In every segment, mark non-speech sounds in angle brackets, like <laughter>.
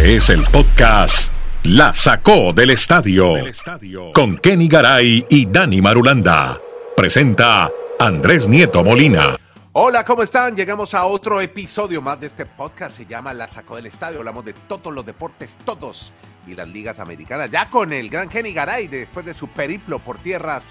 Este es el podcast La Sacó del Estadio con Kenny Garay y Dani Marulanda. Presenta Andrés Nieto Molina. Hola, ¿cómo están? Llegamos a otro episodio más de este podcast. Se llama La Sacó del Estadio. Hablamos de todos los deportes, todos. Y las ligas americanas. Ya con el gran Kenny Garay, después de su periplo por tierras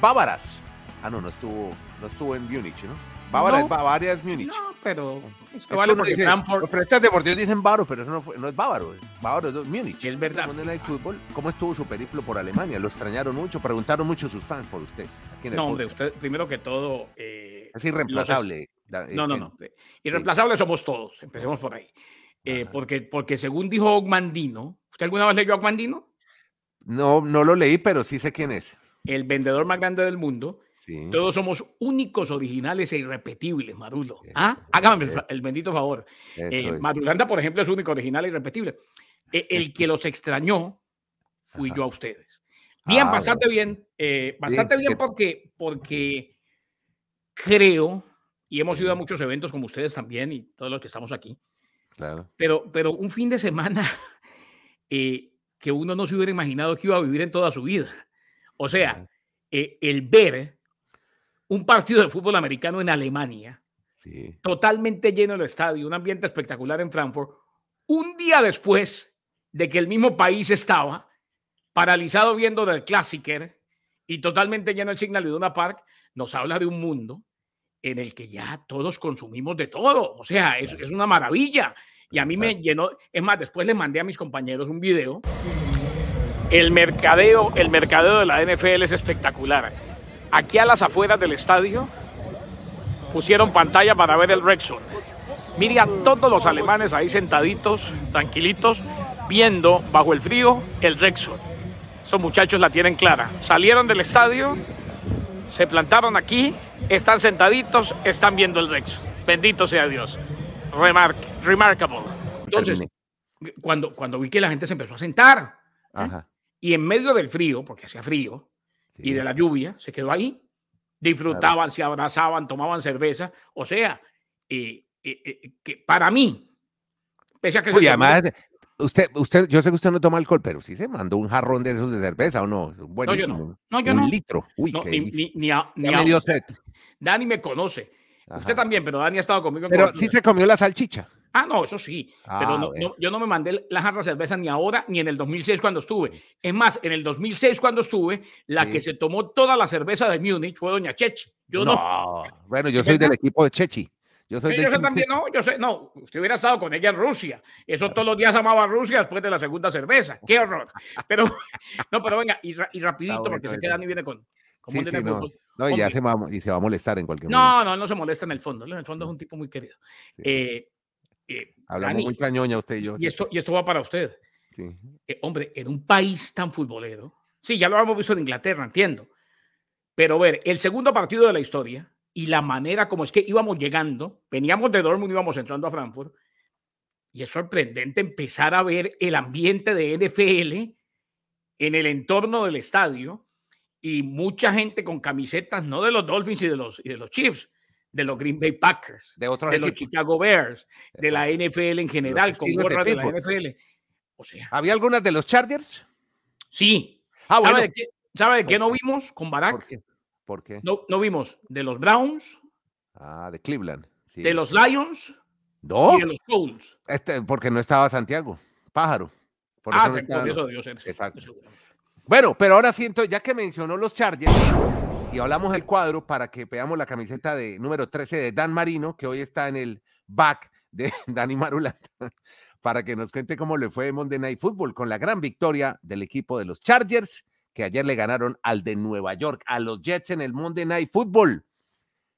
bávaras. Ah, no, no estuvo, no estuvo en Múnich, ¿no? Bávara No. es Bavaria, es Múnich. No, pero Es que vale porque dice, Frankfurt- los periodistas deportivos dicen bávaro, pero eso no, fue- no es bávaro. es Bávaro es Múnich. Es verdad. Night Football. ¿Cómo estuvo su periplo por Alemania? Lo extrañaron mucho, preguntaron mucho sus fans por usted. aquí en el No, hombre, usted, primero que todo. eh, Es irreemplazable. los- no, no, eh, no. Irreemplazables somos todos. Empecemos por ahí. Eh, porque, porque según dijo Ogmandino, ¿usted alguna vez leyó a Ogmandino? No, no lo leí, pero sí sé quién es. El vendedor más grande del mundo. Sí. Todos somos únicos, originales e irrepetibles, Marulo. Bien, Ah, hágame el, bien. fa- el bendito favor. Eh, es. Madulanda, por ejemplo, es único, original e irrepetible. Eh, <laughs> el que los extrañó fui Ajá. yo a ustedes. Bien, Ah, bastante bien. eh, bastante bien que- porque, porque creo, y hemos ido a muchos eventos como ustedes también y todos los que estamos aquí, Claro. pero, pero un fin de semana <laughs> eh, que uno no se hubiera imaginado que iba a vivir en toda su vida. O sea, eh, el ver un partido de fútbol americano en Alemania, Sí. totalmente lleno el estadio, un ambiente espectacular en Frankfurt, un día después de que el mismo país estaba paralizado viendo del Clásiker y totalmente lleno el Signal Iduna Park, nos habla de un mundo en el que ya todos consumimos de todo. O sea, es, es una maravilla. Y a mí me llenó, es más, después le mandé a mis compañeros un video. El mercadeo, el mercadeo de la NFL es espectacular. Aquí a las afueras del estadio pusieron pantalla para ver el Rexon. Mire a todos los alemanes ahí sentaditos, tranquilitos, viendo bajo el frío el Rexon. Esos muchachos la tienen clara. Salieron del estadio, se plantaron aquí, están sentaditos, están viendo el Rexon. Bendito sea Dios. Remark, remarkable. Entonces, cuando, cuando vi que la gente se empezó a sentar Ajá. y en medio del frío, porque hacía frío, y de la lluvia, se quedó ahí. Disfrutaban, se abrazaban, tomaban cerveza. O sea, eh, eh, eh, que para mí, pese a que el segundo- además, usted, usted, yo sé que usted no toma alcohol, pero sí se mandó un jarrón de esos de cerveza, ¿o no? no, yo Buenísimo. no. No, yo un no. litro. Uy, No, qué ni, ni, ni a- ni a-. Dani me conoce. Usted también, pero Dani ha estado conmigo en Pero sí se comió la salchicha. Ah, no, eso sí. Ah, pero no- no- yo no me mandé la jarra de cerveza ni ahora ni en el 2006 cuando estuve. Es más, en el 2006 cuando estuve, la Sí. que se tomó toda la cerveza de Múnich fue Doña Chechi. Yo no. Bueno, yo <laughs> soy del equipo de Chechi. Yo soy Sí, del yo también, no, yo sé, no, usted hubiera estado con ella en Rusia. Eso todos los días amaba a Rusia después de la segunda cerveza. Qué horror. Pero, <laughs> no, pero venga, y, y rapidito, bueno porque sé que eso. Dani viene con, Sí, sí, no. No, y ya se va, y se va a molestar en cualquier momento. No, no, no se molesta en el fondo. En el fondo es un tipo muy querido. Eh, eh, Hablamos Dani, mucha ñoña usted y yo. y, esto, y esto va para usted. Sí. Eh, hombre, en un país tan futbolero, sí, ya lo hemos visto en Inglaterra, entiendo. Pero ver, el segundo partido de la historia y la manera como es que íbamos llegando, veníamos de Dortmund, íbamos entrando a Frankfurt, y es sorprendente empezar a ver el ambiente de NFL en el entorno del estadio y mucha gente con camisetas, no de los Dolphins y de los, y de los Chiefs, de los Green Bay Packers, De otros de los. Chicago Bears, de la NFL en general, con estilos de gorras de la. NFL. O sea, ¿Había algunas de los Chargers? sí. Ah, ¿Sabe, bueno. de qué, sabe de qué no vimos con ¿Por Barack? qué? ¿Por qué? No, no vimos de los Browns, Ah, de Cleveland. sí. de los Lions No, y de los Colts. este, porque no estaba Santiago. Pájaro. Por Ah, eso no se- estaba- por eso debió ser, Exacto. Bueno, pero ahora siento, ya que mencionó los Chargers y hablamos del cuadro para que veamos la camiseta de número 13 de Dan Marino, que hoy está en el back de <laughs> Dani Marulanda, para que nos cuente cómo le fue Monday Night Football con la gran victoria del equipo de los Chargers, que ayer le ganaron al de Nueva York, a los Jets en el Monday Night Football.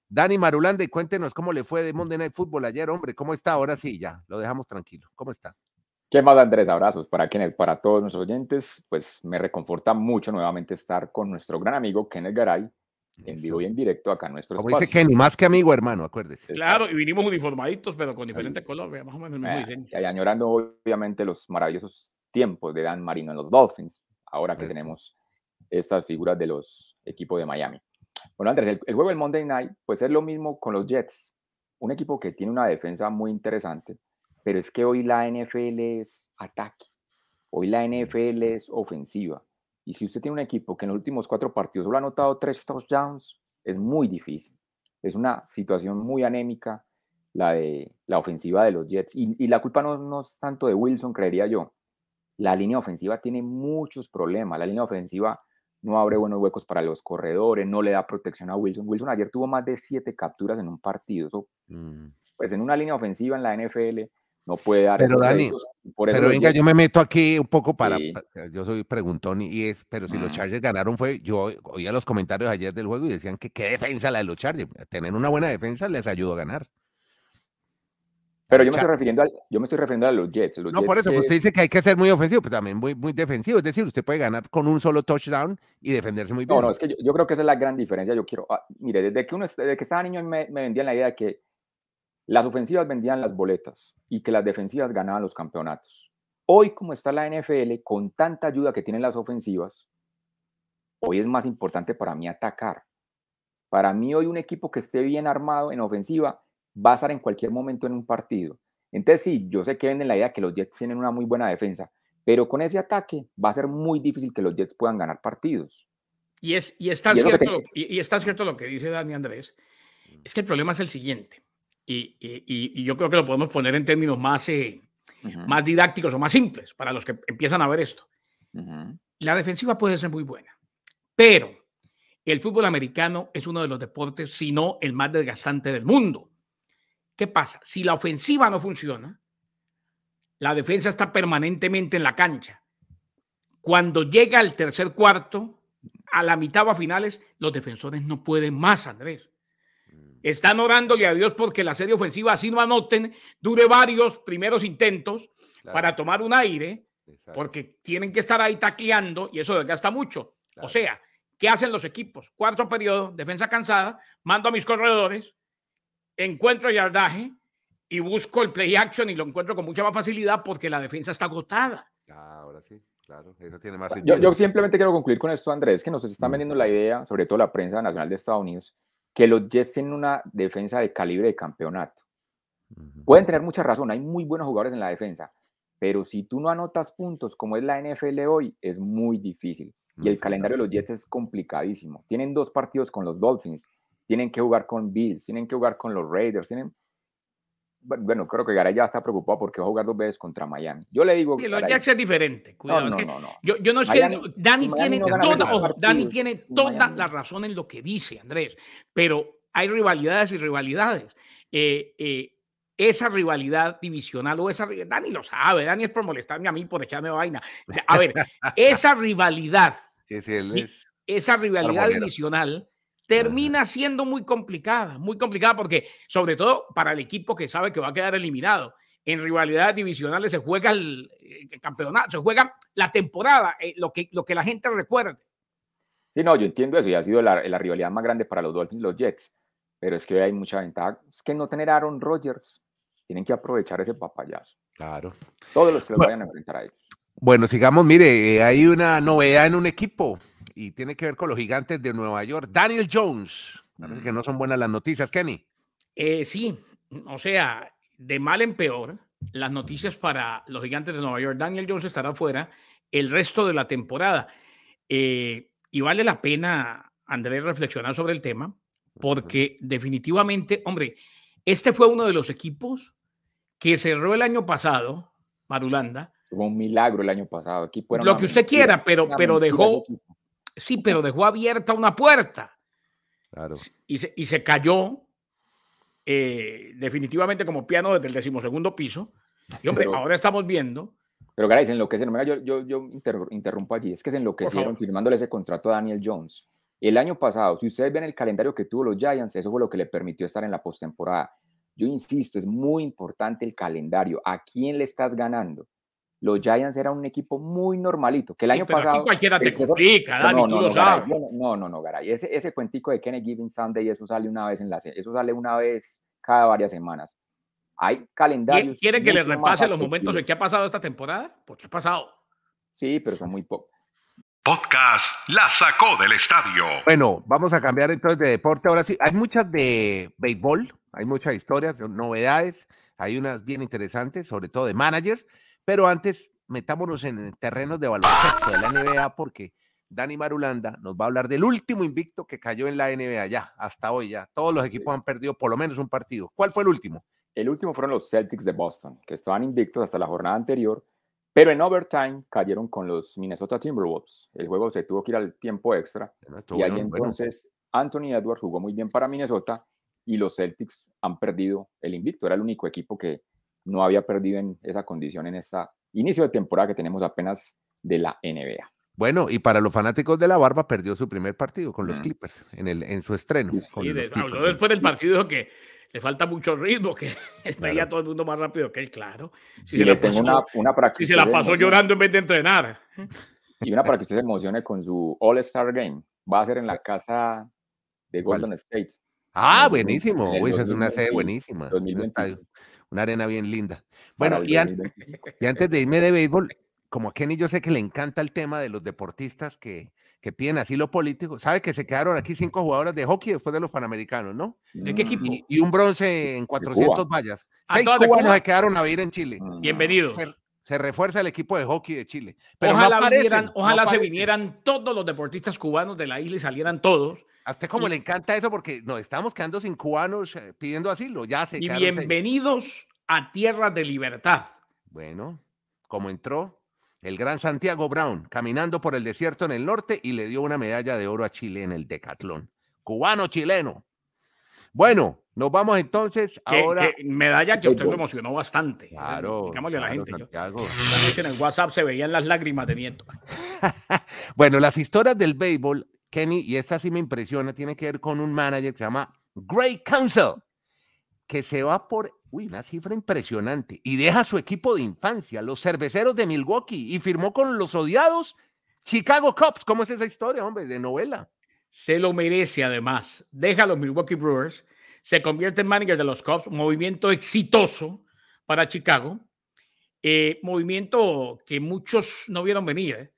Dani Marulanda, y cuéntenos cómo le fue de Monday Night Football ayer, hombre, ¿cómo está? Ahora sí, ya, lo dejamos tranquilo. ¿Cómo está? ¿Qué más, Andrés? Abrazos para quienes, para todos nuestros oyentes. Pues me reconforta mucho nuevamente estar con nuestro gran amigo Kenneth Garay en vivo y en directo acá en nuestro Como dice espacio. Kenny, más que amigo, hermano, acuérdese. Claro, y vinimos uniformaditos, pero con diferente color, vea, más o menos el mismo Eh, diseño. y añorando obviamente los maravillosos tiempos de Dan Marino en los Dolphins, ahora que Eso. tenemos estas figuras de los equipos de Miami. Bueno, Andrés, el, el juego del Monday Night, pues es lo mismo con los Jets. Un equipo que tiene una defensa muy interesante, pero es que hoy la NFL es ataque, hoy la NFL es ofensiva. Y si usted tiene un equipo que en los últimos cuatro partidos solo ha anotado tres touchdowns, es muy difícil. Es una situación muy anémica la de la ofensiva de los Jets. Y, la culpa no, no, es tanto de Wilson, creería yo. La línea ofensiva tiene muchos problemas. La línea ofensiva no abre buenos huecos para los corredores, no le da protección a Wilson. Wilson ayer tuvo más de siete capturas en un partido. Mm. Pues en una línea ofensiva en la NFL no puede dar. Pero Dani, pero venga, yo me meto aquí un poco para, yo soy preguntón y es, pero si los Chargers ganaron fue, yo oía los comentarios ayer del juego y decían que qué defensa la de los Chargers, tener una buena defensa les ayudó a ganar. Pero yo me, estoy refiriendo a, yo me estoy refiriendo a los Jets. no, por eso, pues, usted dice que hay que ser muy ofensivo, pero también muy, muy defensivo. Es decir, usted puede ganar con un solo touchdown y defenderse muy bien. No, no, es que yo, creo que esa es la gran diferencia. Yo quiero, ah, mire, desde que, uno, desde que estaba niño me, me vendían la idea de que las ofensivas vendían las boletas y que las defensivas ganaban los campeonatos. Hoy, como está la NFL, con tanta ayuda que tienen las ofensivas, hoy es más importante para mí atacar. Para mí hoy un equipo que esté bien armado en ofensiva va a estar en cualquier momento en un partido. Entonces sí, yo sé que venden la idea que los Jets tienen una muy buena defensa, pero con ese ataque va a ser muy difícil que los Jets puedan ganar partidos. Y, es, y, está, cierto, lo, y, está cierto lo que dice Dani Andrés, es que el problema es el siguiente, y, y yo creo que lo podemos poner en términos más, eh, más didácticos o más simples para los que empiezan a ver esto. La defensiva puede ser muy buena, pero el fútbol americano es uno de los deportes, si no el más desgastante del mundo. ¿Qué pasa? Si la ofensiva no funciona, la defensa está permanentemente en la cancha. Cuando llega el tercer cuarto, a la mitad o a finales, los defensores no pueden más, Andrés. Están orándole a Dios porque la serie ofensiva así no anoten, dure varios primeros intentos para tomar un aire, porque tienen que estar ahí tacleando y eso desgasta mucho. O sea, ¿qué hacen los equipos? Cuarto periodo, defensa cansada, mando a mis corredores, encuentro yardaje y busco el play action y lo encuentro con mucha más facilidad porque la defensa está agotada. Ah, ahora sí, claro, eso tiene más sentido. Yo, simplemente quiero concluir con esto, Andrés, que nos están vendiendo la idea, sobre todo la prensa nacional de Estados Unidos, que los Jets tienen una defensa de calibre de campeonato. Pueden tener mucha razón, hay muy buenos jugadores en la defensa, pero si tú no anotas puntos como es la NFL hoy, es muy difícil. Y el calendario de los Jets es complicadísimo. Tienen dos partidos con los Dolphins, tienen que jugar con Bills, tienen que jugar con los Raiders, tienen... Bueno, creo que Garay ya está preocupado porque va a jugar dos veces contra Miami. Yo le digo... que los Jets es diferente. Cuidado, no, no, no, Yo, yo, no es que... Dani tiene, toda, Dani tiene toda la razón en lo que dice, Andrés, pero hay rivalidades y rivalidades. Eh, eh, esa rivalidad divisional o esa... Dani lo sabe, Dani es por molestarme a mí, por echarme vaina. A ver, <laughs> esa rivalidad... esa rivalidad divisional termina siendo muy complicada, muy complicada porque sobre todo para el equipo que sabe que va a quedar eliminado. En rivalidades divisionales se juega el, campeonato, se juega la temporada, eh, lo, que, lo que la gente recuerde. Sí, no, yo entiendo eso y ha sido la, rivalidad más grande para los Dolphins y los Jets, pero es que hay mucha ventaja. Es que no tener a Aaron Rodgers, tienen que aprovechar ese papayazo. Claro. Todos los que lo vayan a enfrentar a ellos. Bueno, sigamos, mire, eh, hay una novedad en un equipo y tiene que ver con los gigantes de Nueva York. Daniel Jones. Parece que no son buenas las noticias, Kenny. Eh, sí, o sea, de mal en peor, las noticias para los gigantes de Nueva York. Daniel Jones estará fuera el resto de la temporada. Eh, y vale la pena, Andrés, reflexionar sobre el tema, porque definitivamente, hombre, este fue uno de los equipos que cerró el año pasado, Marulanda. Fue un milagro el año pasado. lo que usted quiera, pero, pero dejó, Sí, pero dejó abierta una puerta. Claro. Y se, y se cayó eh, definitivamente como piano desde el decimosegundo piso. Y hombre, ahora estamos viendo. Pero Garay, se enloquecieron. Yo, yo, yo interrumpo allí. Es que se enloquecieron firmándole ese contrato a Daniel Jones. El año pasado, si ustedes ven el calendario que tuvo los Giants, eso fue lo que le permitió estar en la postemporada. Yo insisto, es muy importante el calendario. ¿A quién le estás ganando? Los Giants eran un equipo muy normalito, que el año pasado... Aquí cualquiera te complica, Dani, no, tú lo sabes. no, no, no, Garay, ese, ese cuentico de Kenny Giving Sunday, eso sale una vez en la eso sale una vez cada varias semanas. Hay calendarios... ¿Quiere que le repase los momentos en que ha pasado esta temporada? Porque ha pasado. Sí, pero son muy pocos. Podcast La Sacó del Estadio. Bueno, vamos a cambiar entonces de deporte. Ahora sí, hay muchas de béisbol, hay muchas historias, novedades. Hay unas bien interesantes, sobre todo de managers, pero antes metámonos en terrenos de baloncesto de la NBA porque Dani Marulanda nos va a hablar del último invicto que cayó en la NBA ya, hasta hoy ya. Todos los equipos han perdido por lo menos un partido. ¿Cuál fue el último? El último fueron los Celtics de Boston, que estaban invictos hasta la jornada anterior, pero en overtime cayeron con los Minnesota Timberwolves. El juego se tuvo que ir al tiempo extra. y ahí entonces Anthony Edwards jugó muy bien para Minnesota y los Celtics han perdido el invicto. Era el único equipo que no había perdido en esa condición en este inicio de temporada que tenemos apenas de la NBA. Bueno, y para los fanáticos de la barba, perdió su primer partido con los Clippers en, el, en su estreno. Y después del partido dijo que le falta mucho ritmo, que <laughs> él veía a todo el mundo más rápido que él, claro. Si se, la pasó, una, una si se la pasó llorando en vez de entrenar. Y una para que usted se emocione con su All-Star Game. Va a ser en la casa de Golden State. Ah, buenísimo. Uy, esa es una sede buenísima. Una arena bien linda. Bueno, y, y, antes de irme de <laughs> béisbol, como a Kenny yo sé que le encanta el tema de los deportistas que, que piden asilo político. ¿Sabe que se quedaron aquí cinco jugadoras de hockey después de los Panamericanos, no? ¿De qué equipo? Y, un bronce en 400 vallas. Ah, Seis cubanos se quedaron a vivir en Chile. Mm. Bienvenidos. Se, refuerza el equipo de hockey de Chile. Pero ojalá, ojalá se vinieran todos los deportistas cubanos de la isla y salieran todos. A usted como le encanta eso porque nos estamos quedando sin cubanos eh, pidiendo asilo. Ya se y bienvenidos a tierras de libertad. Bueno, como entró el gran Santiago Brown, caminando por el desierto en el norte y le dio una medalla de oro a Chile en el decatlón. Cubano-chileno. Bueno, nos vamos entonces ahora. medalla que usted lo emocionó bastante. Claro. Digámosle a la gente. en el WhatsApp se veían las lágrimas de Nieto. <laughs> bueno, las historias del béisbol, Kenny, y esta sí me impresiona, tiene que ver con un manager que se llama Great Council, que se va por Uy, una cifra impresionante. Y deja su equipo de infancia, los cerveceros de Milwaukee, y firmó con los odiados Chicago Cubs. ¿Cómo es esa historia, hombre? De novela. Se lo merece, además. Deja a los Milwaukee Brewers, se convierte en manager de los Cubs, movimiento exitoso para Chicago. Eh, movimiento que muchos no vieron venir. ¿eh?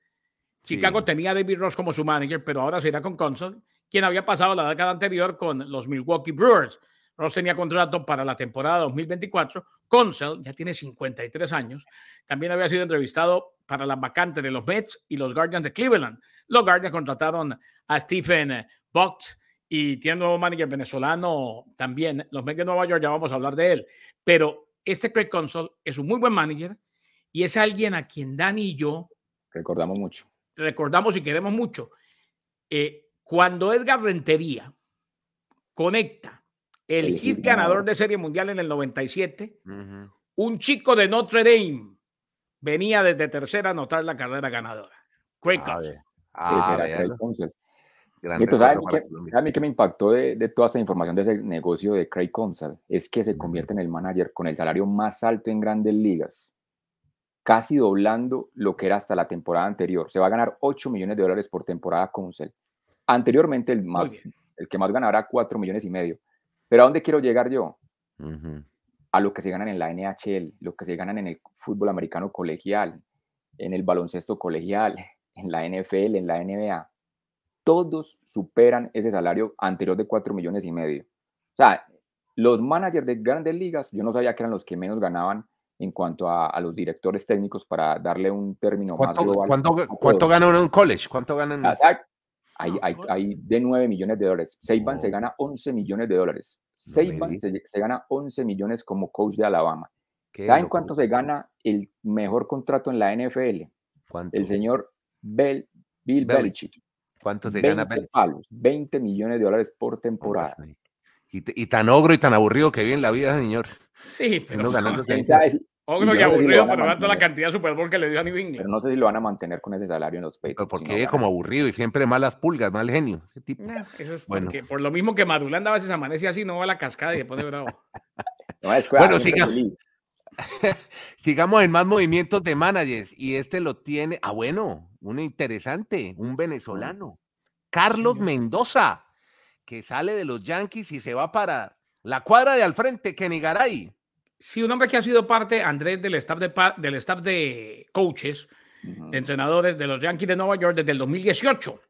Chicago tenía a David Ross como su manager, pero ahora se irá con Consol, quien había pasado la década anterior con los Milwaukee Brewers. Ross tenía contrato para la temporada 2024. Consell ya tiene 53 años. También había sido entrevistado para las vacantes de los Mets y los Guardians de Cleveland. Los Guardians contrataron a Stephen Buck y tiene un nuevo manager venezolano también. Los Mets de Nueva York, ya vamos a hablar de él. Pero este Craig Consell es un muy buen manager y es alguien a quien Dani y yo recordamos mucho. Recordamos y queremos mucho. Eh, cuando Edgar Rentería conecta el hit ganador de Serie Mundial en el 97, un chico de Notre Dame venía desde tercera a anotar la carrera ganadora. Craig ah, a mí que me impactó de, toda esa información de ese negocio de Craig Consell es que se convierte en el manager con el salario más alto en grandes ligas, casi doblando lo que era hasta la temporada anterior. Se va a ganar 8 millones de dólares por temporada Consell. Anteriormente el, más, el que más ganará 4 millones y medio. Pero ¿a dónde quiero llegar yo? A lo que se ganan en la NHL, lo que se ganan en el fútbol americano colegial, en el baloncesto colegial, en la NFL, en la NBA. Todos superan ese salario anterior de 4 millones y medio. O sea, los managers de grandes ligas, yo no sabía que eran los que menos ganaban en cuanto a, los directores técnicos para darle un término más global. ¿Cuánto, cuánto gana uno en un college? ¿Cuánto ganan? Hay, hay, hay, de 9 millones de dólares. Seiban se gana 11 millones de dólares. Seiban se, se, gana 11 millones como coach de Alabama. ¿Saben cuánto se gana el mejor contrato en la NFL? El señor Bill Belichick. ¿Cuánto se gana? Palos, 20 millones de dólares por temporada. Y, y, tan ogro y tan aburrido que vive en la vida, señor. Sí, pero no, ganando Ogro y aburrido, pero tanto la cantidad de Super Bowl que le dio a New England. Pero no sé si lo van a mantener con ese salario en los Patriots. Porque es como aburrido y siempre malas pulgas, mal genio. Ese tipo. eso es bueno. porque, por lo mismo que Madulanda a veces amanece así, no va a la cascada y después de bravo. <laughs> bueno, <laughs> sigamos en más movimientos de managers. Y este lo tiene, ah, bueno, uno interesante, un venezolano. Carlos Mendoza, que sale de los Yankees y se va para la cuadra de al frente, Kenny Garay. Sí, un hombre que ha sido parte, Andrés, del staff de, del staff de coaches, de entrenadores de los Yankees de Nueva York desde el 2018.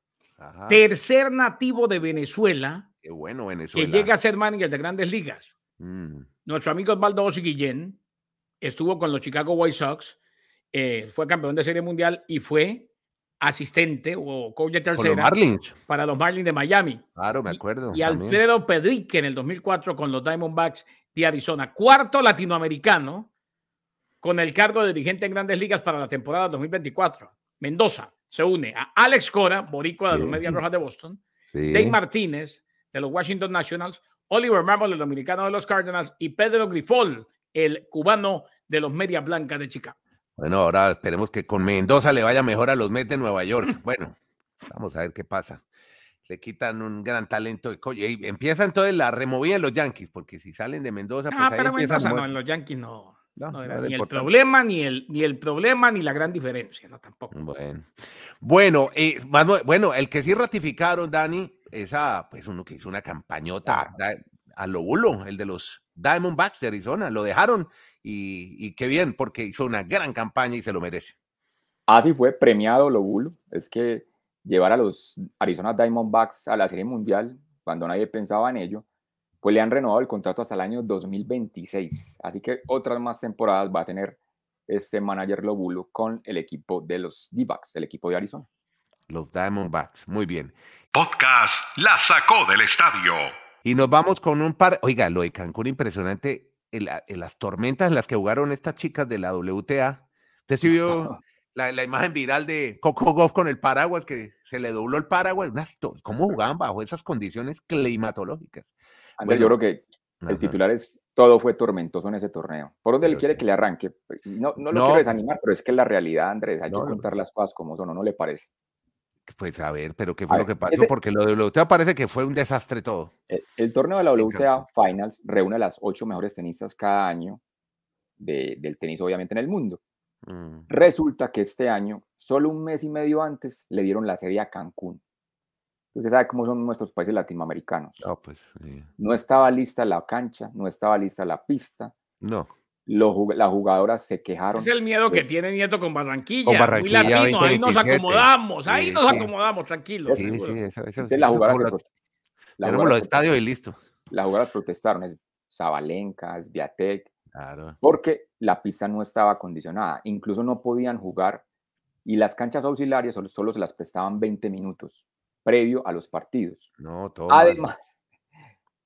Tercer nativo de Venezuela. Qué bueno, Venezuela. Que llega a ser manager de grandes ligas. Mm. Nuestro amigo Osvaldo Guillén estuvo con los Chicago White Sox, eh, fue campeón de Serie Mundial y fue asistente o coach de los tercera para los Marlins de Miami. Claro, me acuerdo. Y. Alfredo Pedrique en el 2004 con los Diamondbacks de Arizona. Cuarto latinoamericano con el cargo de dirigente en grandes ligas para la temporada 2024. Mendoza se une a Alex Cora, boricua de los. Medias Rojas de Boston, Sí. Dave Martínez de los Washington Nationals, Oliver Marble, el dominicano de los Cardinals, y Pedro Grifol, el cubano de los Medias Blancas de Chicago. Bueno, ahora esperemos que con Mendoza le vaya mejor a los Mets de Nueva York. <laughs> Bueno, vamos a ver qué pasa. Le quitan un gran talento. de coño, y empieza entonces la removida en los Yankees, porque si salen de Mendoza, pues Ah, ahí pero empieza Mendoza no, en los Yankees no, No, no no era ni el problema, ni el, ni el problema, ni la gran diferencia, no tampoco. Bueno, bueno, eh, Manuel- bueno, el que sí ratificaron, Dani, esa, pues uno que hizo una campañota da- a lo bulo, el de los Diamondbacks de Arizona, lo dejaron y, y qué bien, porque hizo una gran campaña y se lo merece. Así fue premiado lo bulo. Es que llevar a los Arizona Diamondbacks a la Serie Mundial, cuando nadie pensaba en ello, pues le han renovado el contrato hasta el año 2026. Así que otras más temporadas va a tener este manager Lobulo con el equipo de los D-Backs, el equipo de Arizona. Los Diamondbacks, muy bien. Podcast La Sacó del Estadio. Y nos vamos con un par, oiga, lo de Cancún impresionante, en, la- en las tormentas en las que jugaron estas chicas de la WTA. Usted sí vio <laughs> la, la imagen viral de Coco Goff con el paraguas, que se le dobló el paraguas. ¿Cómo jugaban bajo esas condiciones climatológicas? Andrés, Bueno, yo creo que el Ajá. titular es todo fue tormentoso en ese torneo. ¿Por dónde le Pero quiere sí. que le arranque? Pues, No, no lo No. quiero desanimar, pero es que la realidad, Andrés. Hay No, que contar las cosas como son, ¿o no le parece? Pues a ver, pero ¿qué fue A lo ver, que pasó? ese- Porque lo de WTA parece que fue un desastre todo. El, el torneo de la WTA Finals reúne a las ocho mejores tenistas cada año de- del tenis, obviamente, en el mundo. Mm, Resulta que este año, solo un mes y medio antes, le dieron la serie a Cancún. Usted sabe cómo son nuestros países latinoamericanos. No, pues. No estaba lista la cancha, no estaba lista la pista. no. Los las jugadoras se quejaron. Ese es el miedo que Pues- tiene Nieto con Barranquilla. Con muy Barranquilla latino, ahí nos 2027. acomodamos, ahí Sí, nos sí. acomodamos, tranquilos. Sí, seguro. sí, eso, eso, Entonces las jugadoras, lo- las jugadoras los estadios y listo. las jugadoras protestaron, es Zabalenka, Sviatek, Claro. porque la pista no estaba acondicionada. Incluso no podían jugar y las canchas auxiliares solo, solo se las prestaban 20 minutos previo a los partidos. No, todo. Además,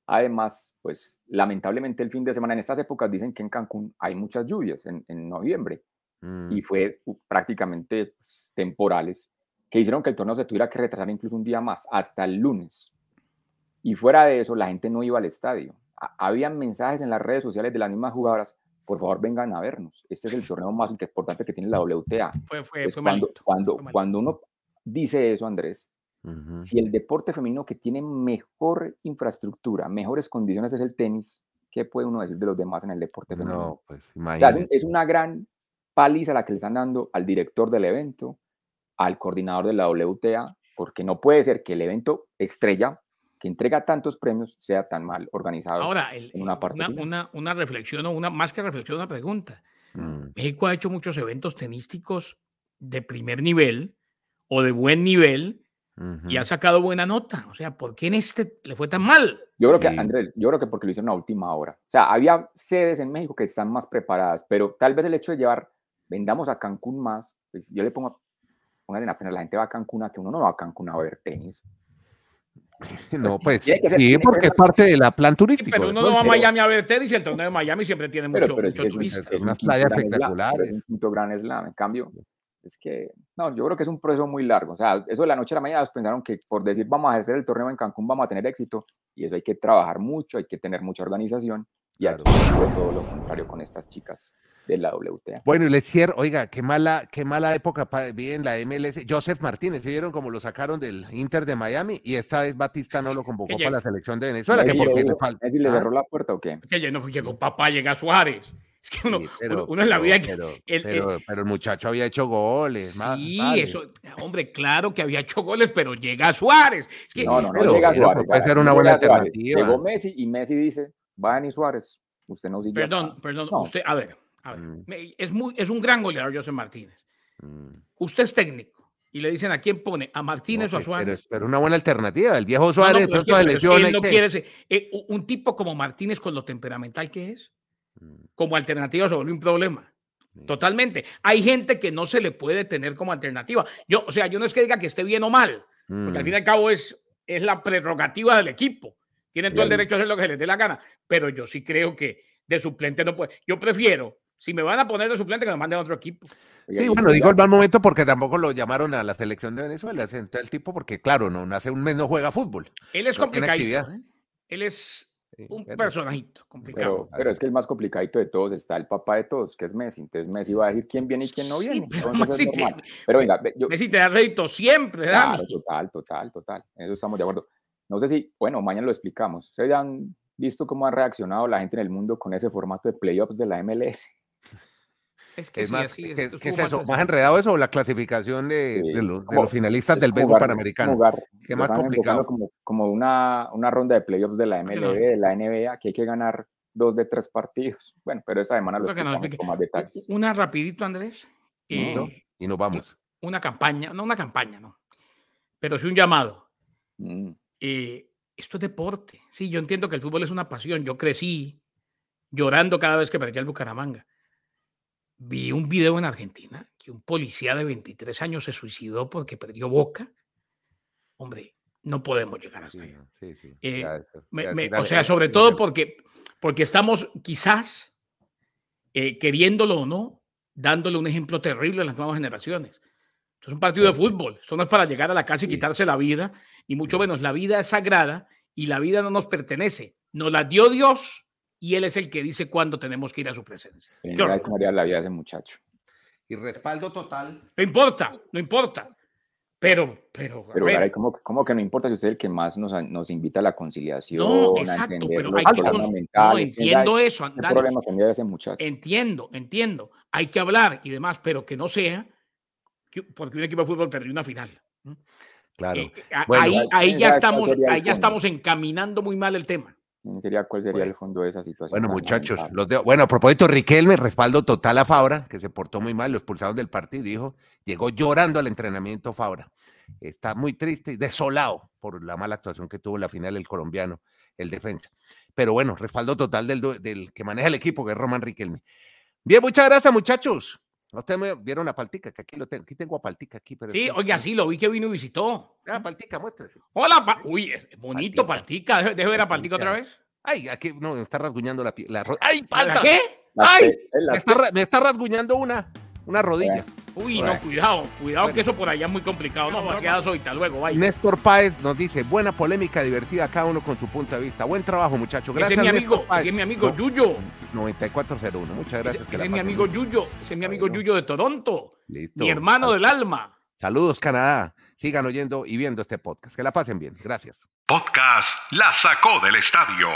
además, pues lamentablemente el fin de semana en estas épocas dicen que en Cancún hay muchas lluvias en, en noviembre Mm, y fue uh, prácticamente pues, temporales que hicieron que el torneo se tuviera que retrasar incluso un día más, hasta el lunes. Y fuera de eso, la gente no iba al estadio. Ha- Habían mensajes en las redes sociales de las mismas jugadoras, por favor vengan a vernos. Este es el torneo más importante que tiene la WTA. Fue, fue, Pues fue cuando, malito, cuando, fue malito. cuando uno dice eso, Andrés, si el deporte femenino que tiene mejor infraestructura, mejores condiciones es el tenis, ¿qué puede uno decir de los demás en el deporte femenino? No, pues O sea, es, un- imagínate. es una gran paliza la que le están dando al director del evento, al coordinador de la WTA, porque no puede ser que el evento estrella, que entrega tantos premios, sea tan mal organizado. Ahora, el- en una parte una, final. una, una reflexión, o una, más que reflexión, una pregunta. Mm, México ha hecho muchos eventos tenísticos de primer nivel o de buen nivel y ha ujú. sacado buena nota. O sea, ¿por qué en este le fue tan mal? Yo creo que, Sí. Andrés, yo creo que porque lo hicieron a última hora. O sea, había sedes en México que están más preparadas, pero tal vez el hecho de llevar, vendamos a Cancún más, pues yo le pongo, pónganse en la pena, la gente va a Cancún a que uno no va a Cancún a ver tenis. <laughs> No, pues ser- sí, porque es parte de la plan Sí, turístico. pero uno no va a Miami a ver tenis y el torneo de Miami siempre tiene Pero, mucho, pero es mucho es turista. es un Unas quinto playas gran slam, pero espectaculares. Es un quinto gran slam. En cambio, es que, no, yo creo que es un proceso muy largo. O sea, eso de la noche a la mañana pensaron que por decir vamos a hacer el torneo en Cancún vamos a tener éxito. Y eso hay que trabajar mucho, hay que tener mucha organización. Y Claro. aquí fue todo lo contrario con estas chicas de la WTA. Bueno, y les cierro, oiga, qué mala, qué mala época pa- vi en la MLS. Joseph Martínez, ¿sí vieron cómo lo sacaron del Inter de Miami? Y esta vez Batista no lo convocó Que para la selección de Venezuela, que Messi, le porque le le cerró la puerta o qué? Que ya no llegó papá, llega Suárez. Es que uno, sí, pero- uno, uno en la pero- vida... que- Pero, el- pero- pero el muchacho había hecho goles. más Sí, vale. eso, hombre, claro que había hecho goles, pero llega Suárez. Es que, No, no, no pero- llega pero Suárez. puede ser no una buena alternativa. Llegó Messi y Messi dice, va a venir Suárez. Usted no sigue perdón, acá". perdón, No. usted, a ver, a ver, Mm. es, muy, es un gran goleador José Martínez. Mm, Usted es técnico y le dicen a quién pone, a Martínez o a Pero, Suárez. pero una buena alternativa. El viejo No, no, Suárez, pero es que- pronto se pero es que lesiona él y no quiere ser- eh, un tipo como Martínez con lo temperamental que es, como alternativa se vuelve un problema. Totalmente. Hay gente que no se le puede tener como alternativa. Yo, o sea, yo no es que diga que esté bien o mal, porque al Mm. fin y al cabo es, es la prerrogativa del equipo. Tienen todo el derecho a hacer lo que se les dé la gana, pero yo sí creo que de suplente no puede. Yo prefiero, si me van a poner de suplente, que me manden a otro equipo. Sí, bueno, digo el mal momento porque tampoco lo llamaron a la selección de Venezuela, ese el tipo, porque claro, no, no hace un mes no juega fútbol. Él es actividad. ¿eh? Él es Sí, un pero- personajito complicado. Pero, pero es que el más complicadito de todos está el papá de todos, que es Messi. Entonces Messi va a decir quién viene y quién no Sí, viene. pero Entonces es Messi te-. Pero venga, ve- yo, Messi te da rédito siempre, Dani. claro, total, total, total. En eso estamos de acuerdo. No sé si, bueno, mañana lo explicamos. Ustedes ya han visto cómo ha reaccionado la gente en el mundo con ese formato de playoffs de la MLS. Es que Es sí, más, así ¿qué, es, qué es eso? ¿Más enredado eso o la clasificación de, Sí, de los, de los finalistas es del béisbol panamericano? jugar- Qué más complicado. Como, como una, una ronda de playoffs de la MLB, de la NBA, que hay que ganar dos de tres partidos. <laughs> Bueno, pero esta semana lo explique. con más detalles. Una rapidito, Andrés. Eh, ¿No? Y nos vamos. Una campaña, no una campaña, no. Pero sí un llamado. Mm, Eh, esto es deporte. Sí, yo entiendo que el fútbol es una pasión. Yo crecí llorando cada vez que perdía el Bucaramanga. Vi un video en Argentina que un policía de 23 años se suicidó porque perdió boca. Hombre, no podemos llegar hasta ahí. sí, sí. Eh, o sea, sobre todo porque, porque estamos quizás, eh, queriéndolo o no, dándole un ejemplo terrible a las nuevas generaciones. Esto es un partido de fútbol. Esto no es para llegar a la casa y quitarse la vida, y mucho menos la vida es sagrada y la vida no nos pertenece. Nos la dio Dios y Él es el que dice cuándo tenemos que ir a su presencia. cómo haría la vida de ese muchacho. Y respaldo total. No importa, no importa. Pero, pero, Pero Garay, ¿cómo, cómo que no importa si usted es el que más nos, nos invita a la conciliación, no, exacto, pero hay que... No, ¿quién entiendo eso, ¿Qué Dani. problemas tendría ese muchacho? Entiendo, entiendo. Hay que hablar y demás, pero que no sea que- porque un equipo de fútbol perdió una final. Claro. Eh, a- Bueno, ahí, ¿quién ahí sabe ya estamos, ahí ya estamos encaminando muy mal el tema. ¿Quién sería, ¿Cuál sería Bueno. el fondo de esa situación? Bueno, muchachos, los de- bueno, a propósito, Riquelme, respaldo total a Fabra, que se portó muy mal, lo expulsaron del partido, dijo, llegó llorando al entrenamiento Fabra. Está muy triste y desolado por la mala actuación que tuvo en la final el colombiano, el defensa. Pero bueno, respaldo total del, del que maneja el equipo, que es Román Riquelme. Bien, muchas gracias, muchachos. Ustedes me vieron a Paltica, que aquí lo tengo, aquí tengo a Paltica aquí. Pero Sí, es que- oiga, sí, lo vi que vino y visitó. Ah, Paltica, muéstrese. Hola, pa- uy, es bonito Paltica. Paltica. Deje ver a Paltica otra vez. Ay, aquí no, me está rasguñando la piel. ¡Ay, ¿Para Palta! qué? ¡Ay! está, me está rasguñando una, una rodilla. Uy, Bueno. no, cuidado, cuidado Bueno. que eso por allá es muy complicado. No, vaciadas ahorita, luego, vaya. Néstor Páez nos dice, buena polémica, divertida, cada uno con su punto de vista. Buen trabajo, muchachos. Ese es Gracias, mi amigo, Páez. ese es mi amigo No, Yuyo. 9401. Muchas Ese, gracias. que ese la es mi amigo bien. Yuyo. Ese es mi amigo Bueno. Yuyo de Toronto. Listo. Mi hermano del alma. Saludos, Canadá. Sigan oyendo y viendo este podcast. Que la pasen bien. Gracias. Podcast La Sacó del Estadio